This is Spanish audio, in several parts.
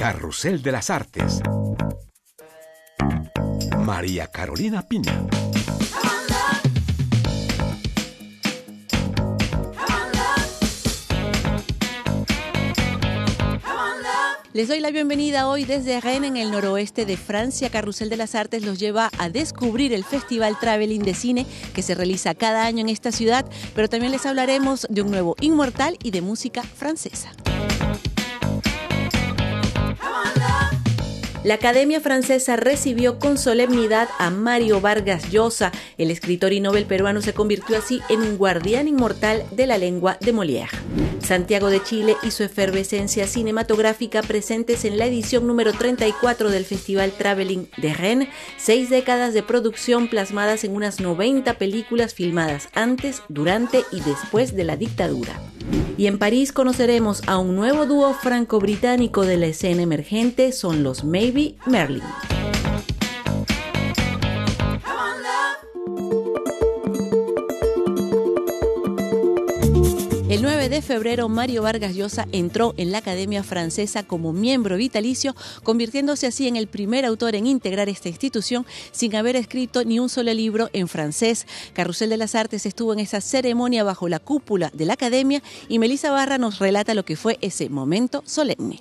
Carrusel de las Artes. María Carolina Piña. Les doy la bienvenida hoy desde Rennes, en el noroeste de Francia. Carrusel de las Artes los lleva a descubrir el Festival Traveling de Cine que se realiza cada año en esta ciudad, pero también les hablaremos de un nuevo Inmortal y de música francesa. La Academia Francesa recibió con solemnidad a Mario Vargas Llosa. El escritor y novel peruano se convirtió así en un guardián inmortal de la lengua de Molière. Santiago de Chile y su efervescencia cinematográfica presentes en la edición número 34 del Festival Traveling de Rennes, seis décadas de producción plasmadas en unas 90 películas filmadas antes, durante y después de la dictadura. Y en París conoceremos a un nuevo dúo franco-británico de la escena emergente, son los Maybe Merlin. 9 de febrero, Mario Vargas Llosa entró en la Academia Francesa como miembro vitalicio, convirtiéndose así en el primer autor en integrar esta institución sin haber escrito ni un solo libro en francés. Carrusel de las Artes estuvo en esa ceremonia bajo la cúpula de la Academia y Melissa Barra nos relata lo que fue ese momento solemne.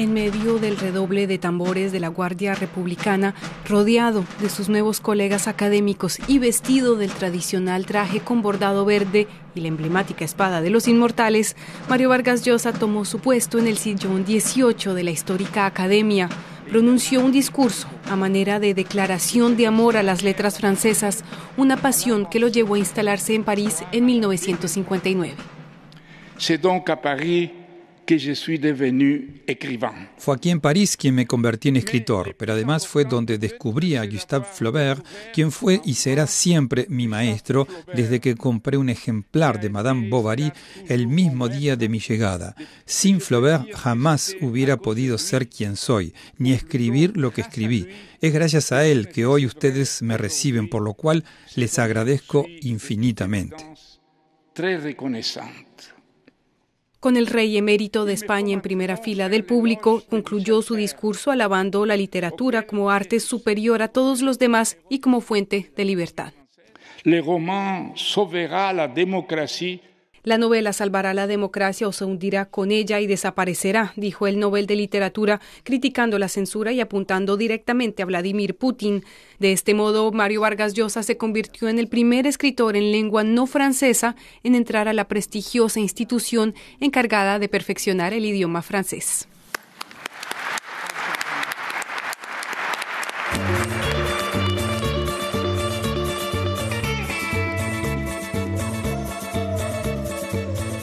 En medio del redoble de tambores de la Guardia Republicana, rodeado de sus nuevos colegas académicos y vestido del tradicional traje con bordado verde y la emblemática espada de los inmortales, Mario Vargas Llosa tomó su puesto en el sillón 18 de la histórica academia. Pronunció un discurso a manera de declaración de amor a las letras francesas, una pasión que lo llevó a instalarse en París en 1959. C'est donc à Paris fue aquí en París quien me convertí en escritor, pero además fue donde descubrí a Gustave Flaubert, quien fue y será siempre mi maestro desde que compré un ejemplar de Madame Bovary el mismo día de mi llegada. Sin Flaubert jamás hubiera podido ser quien soy, ni escribir lo que escribí. Es gracias a él que hoy ustedes me reciben, por lo cual les agradezco infinitamente. Con el rey emérito de España en primera fila del público, concluyó su discurso alabando la literatura como arte superior a todos los demás y como fuente de libertad. Le roman sauvera la démocratie la novela salvará la democracia o se hundirá con ella y desaparecerá, dijo el Nobel de Literatura, criticando la censura y apuntando directamente a Vladimir Putin. De este modo, Mario Vargas Llosa se convirtió en el primer escritor en lengua no francesa en entrar a la prestigiosa institución encargada de perfeccionar el idioma francés.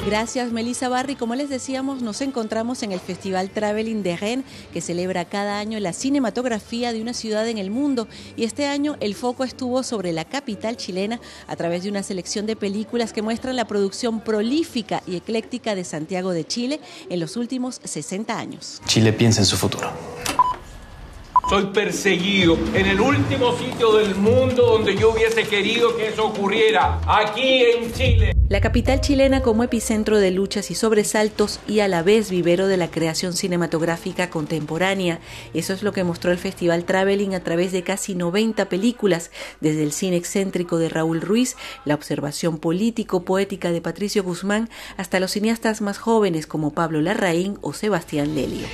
Gracias, Melissa Barry. Como les decíamos, nos encontramos en el Festival Traveling de Rennes, que celebra cada año la cinematografía de una ciudad en el mundo. Y este año el foco estuvo sobre la capital chilena a través de una selección de películas que muestran la producción prolífica y ecléctica de Santiago de Chile en los últimos 60 años. Chile piensa en su futuro. Soy perseguido en el último sitio del mundo donde yo hubiese querido que eso ocurriera, aquí en Chile. La capital chilena como epicentro de luchas y sobresaltos y a la vez vivero de la creación cinematográfica contemporánea. Eso es lo que mostró el Festival Traveling a través de casi 90 películas, desde el cine excéntrico de Raúl Ruiz, la observación político-poética de Patricio Guzmán, hasta los cineastas más jóvenes como Pablo Larraín o Sebastián Lelio.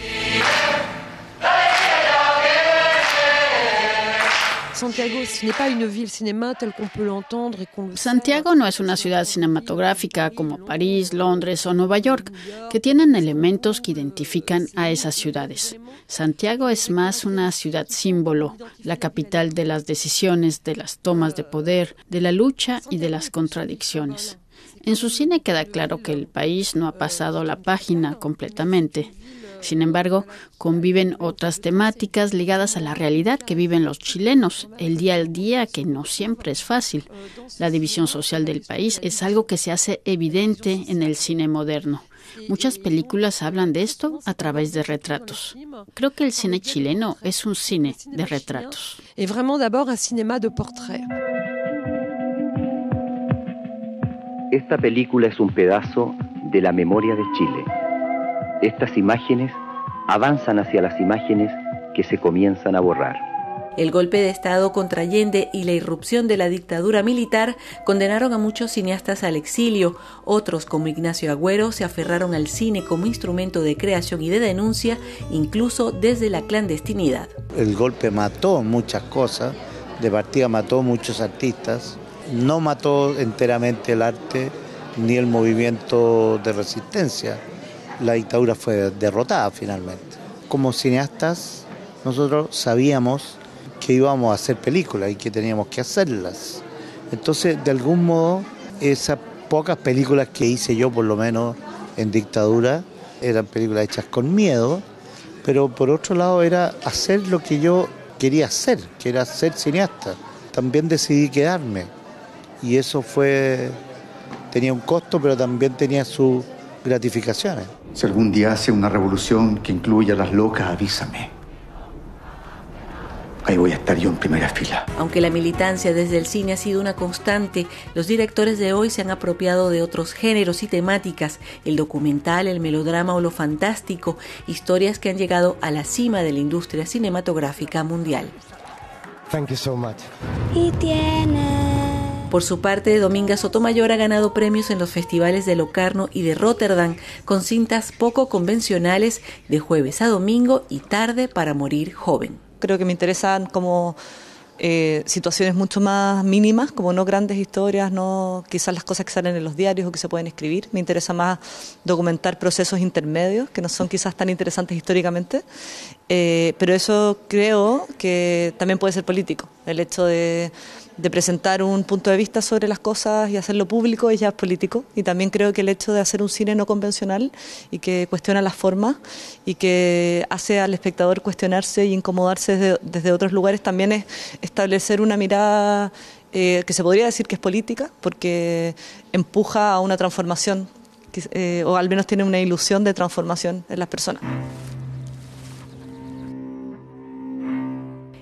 Santiago no es una ciudad cinematográfica como París, Londres o Nueva York, que tienen elementos que identifican a esas ciudades. Santiago es más una ciudad símbolo, la capital de las decisiones, de las tomas de poder, de la lucha y de las contradicciones. En su cine queda claro que el país no ha pasado la página completamente. Sin embargo, conviven otras temáticas ligadas a la realidad que viven los chilenos, el día al día que no siempre es fácil. La división social del país es algo que se hace evidente en el cine moderno. Muchas películas hablan de esto a través de retratos. Creo que el cine chileno es un cine de retratos. Es vraiment d'abord un cinéma de portrait. Esta película es un pedazo de la memoria de Chile estas imágenes avanzan hacia las imágenes que se comienzan a borrar. El golpe de Estado contra Allende y la irrupción de la dictadura militar condenaron a muchos cineastas al exilio. Otros, como Ignacio Agüero, se aferraron al cine como instrumento de creación y de denuncia, incluso desde la clandestinidad. El golpe mató muchas cosas, de partida mató muchos artistas, no mató enteramente el arte ni el movimiento de resistencia. La dictadura fue derrotada finalmente. Como cineastas, nosotros sabíamos que íbamos a hacer películas y que teníamos que hacerlas. Entonces, de algún modo, esas pocas películas que hice yo, por lo menos en dictadura, eran películas hechas con miedo, pero por otro lado era hacer lo que yo quería hacer, que era ser cineasta. También decidí quedarme y eso fue, tenía un costo, pero también tenía sus gratificaciones. Si algún día hace una revolución que incluya a las locas, avísame. Ahí voy a estar yo en primera fila. Aunque la militancia desde el cine ha sido una constante, los directores de hoy se han apropiado de otros géneros y temáticas, el documental, el melodrama o lo fantástico, historias que han llegado a la cima de la industria cinematográfica mundial. Thank you so much. Y tiene... Por su parte, Dominga Sotomayor ha ganado premios en los festivales de Locarno y de Rotterdam con cintas poco convencionales de jueves a domingo y tarde para morir joven creo que me interesan como eh, situaciones mucho más mínimas, como no grandes historias, no quizás las cosas que salen en los diarios o que se pueden escribir. Me interesa más documentar procesos intermedios que no son quizás tan interesantes históricamente, eh, pero eso creo que también puede ser político, el hecho de de presentar un punto de vista sobre las cosas y hacerlo público es ya político. Y también creo que el hecho de hacer un cine no convencional y que cuestiona las formas y que hace al espectador cuestionarse y incomodarse desde, otros lugares también es establecer una mirada eh, que se podría decir que es política, porque empuja a una transformación, eh, o al menos tiene una ilusión de transformación en las personas.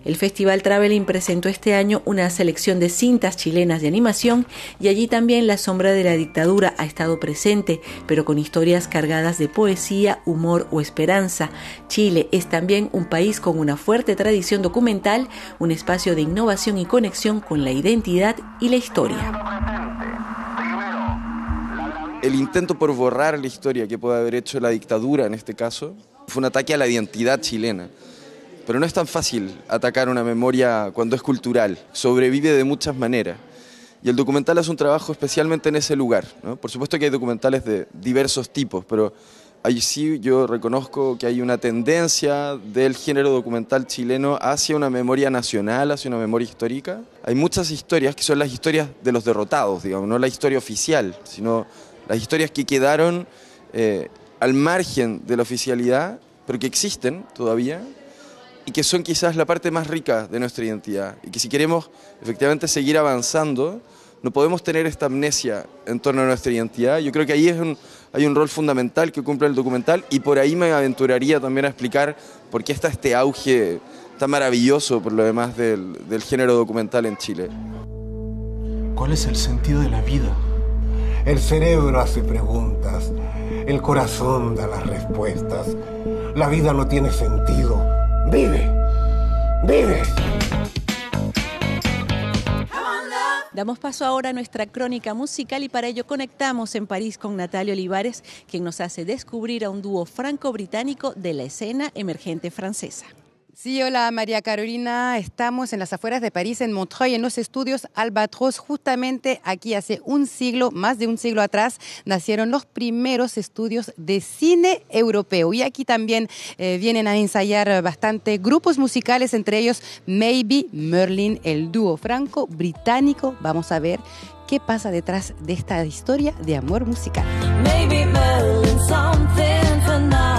El Festival Traveling presentó este año una selección de cintas chilenas de animación y allí también La sombra de la dictadura ha estado presente, pero con historias cargadas de poesía, humor o esperanza. Chile es también un país con una fuerte tradición documental, un espacio de innovación y conexión con la identidad y la historia. El intento por borrar la historia que puede haber hecho la dictadura en este caso fue un ataque a la identidad chilena. Pero no es tan fácil atacar una memoria cuando es cultural, sobrevive de muchas maneras. Y el documental es un trabajo especialmente en ese lugar. Por supuesto que hay documentales de diversos tipos, pero ahí sí yo reconozco que hay una tendencia del género documental chileno hacia una memoria nacional, hacia una memoria histórica. Hay muchas historias que son las historias de los derrotados, digamos, no la historia oficial, sino las historias que quedaron eh, al margen de la oficialidad, pero que existen todavía y que son quizás la parte más rica de nuestra identidad. Y que si queremos efectivamente seguir avanzando, no podemos tener esta amnesia en torno a nuestra identidad. Yo creo que ahí es hay un rol fundamental que cumple el documental y por ahí me aventuraría también a explicar por qué está este auge tan maravilloso, por lo demás, del, del género documental en Chile. ¿Cuál es el sentido de la vida? El cerebro hace preguntas, el corazón da las respuestas. La vida no tiene sentido Vive. Vive. Damos paso ahora a nuestra crónica musical y para ello conectamos en París con Natalia Olivares, quien nos hace descubrir a un dúo franco-británico de la escena emergente francesa. Sí, hola María Carolina. Estamos en las afueras de París, en Montreuil, en los estudios Albatros. Justamente aquí hace un siglo, más de un siglo atrás, nacieron los primeros estudios de cine europeo. Y aquí también eh, vienen a ensayar bastante grupos musicales, entre ellos Maybe Merlin, el dúo franco-británico. Vamos a ver qué pasa detrás de esta historia de amor musical. Maybe Merlin, something for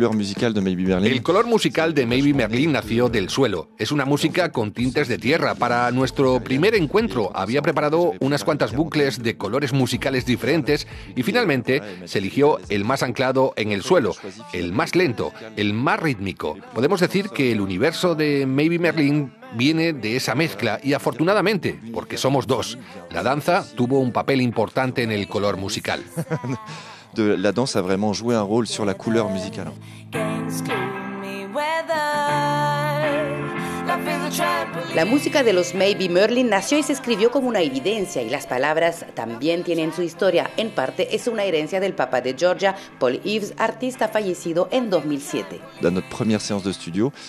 couleur musicale de Maybe Merlin. El color musical de Maybe Merlin nació del suelo. Es una música con tintes de tierra. Para nuestro primer encuentro había preparado unas cuantas bucles de colores musicales diferentes y finalmente se eligió el más anclado en el suelo, el más lento, el más rítmico. Podemos decir que el universo de Maybe Merlin viene de esa mezcla y afortunadamente, porque somos dos, la danza tuvo un papel importante en el color musical. de la danse a vraiment joué un rôle sur la couleur musicale. La música de los Maybe Merlin nació y se escribió como una evidencia y las palabras también tienen su historia. En parte es una herencia del Papa de Georgia, Paul Eves, artista fallecido en 2007.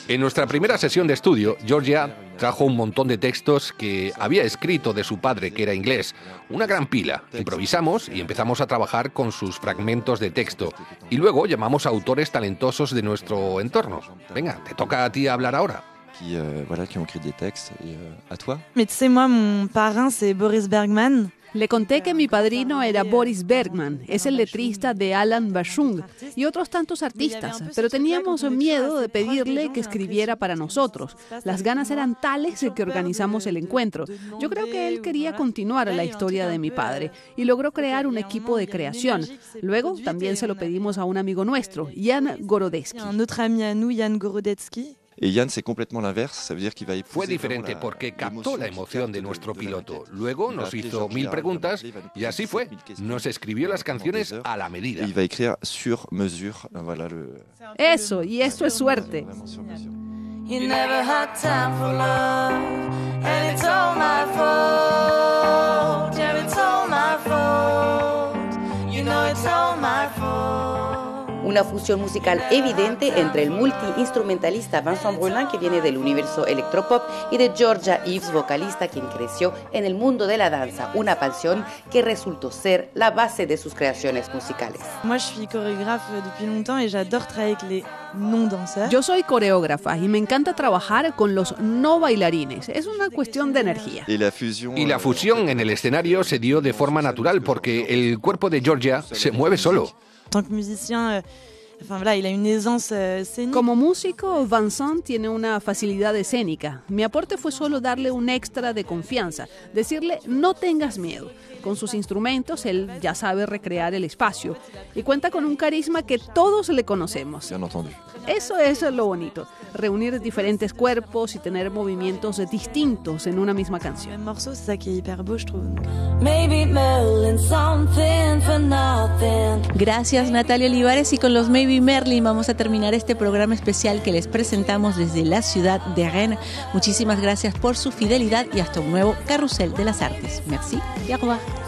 En nuestra primera sesión de estudio, Georgia trajo un montón de textos que había escrito de su padre, que era inglés. Una gran pila. Improvisamos y empezamos a trabajar con sus fragmentos de texto. Y luego llamamos a autores talentosos de nuestro entorno. Venga, te toca a ti hablar ahora. Qui, euh, voilà, qui ont écrit des textes. Et euh, à toi Mais tu sais, moi, mon parrain, c'est Boris Bergman. Le conté que mi padrino era Boris Bergman, es el letrista de Alan Bashung y otros tantos artistas, pero teníamos miedo de pedirle que escribiera para nosotros. Las ganas eran tales que organizamos el encuentro. Yo creo que él quería continuar la historia de mi padre y logró crear un equipo de creación. Luego también se lo pedimos a un amigo nuestro, Jan Gorodetsky. Jan Gorodetsky. Complètement l'inverse, ça veut dire qu'il va Fue diferente porque captó la emoción de nuestro piloto. Luego nos hizo mil preguntas y así fue. Nos escribió las canciones a la medida. Il va écrire sur mesure, voilà le... Eso, y esto es suerte. You never had time for love, and it's all my fault. Una fusión musical evidente entre el multiinstrumentalista Vincent Brulin, que viene del universo electropop, y de Georgia Eves, vocalista quien creció en el mundo de la danza, una pasión que resultó ser la base de sus creaciones musicales. Yo soy coreógrafa y me encanta trabajar con los no bailarines. Es una cuestión de energía. Y la fusión en el escenario se dio de forma natural porque el cuerpo de Georgia se mueve solo. Euh, euh, Como músico, Vincent tiene una facilidad escénica. Mi aporte fue solo darle un extra de confianza, decirle no tengas miedo. Con sus instrumentos, él ya sabe recrear el espacio y cuenta con un carisma que todos le conocemos. Eso es lo bonito, reunir diferentes cuerpos y tener movimientos distintos en una misma canción. Gracias Natalia Olivares y con los Maybe Merlin vamos a terminar este programa especial que les presentamos desde la ciudad de Rennes. Muchísimas gracias por su fidelidad y hasta un nuevo Carrusel de las Artes. Merci y au revoir.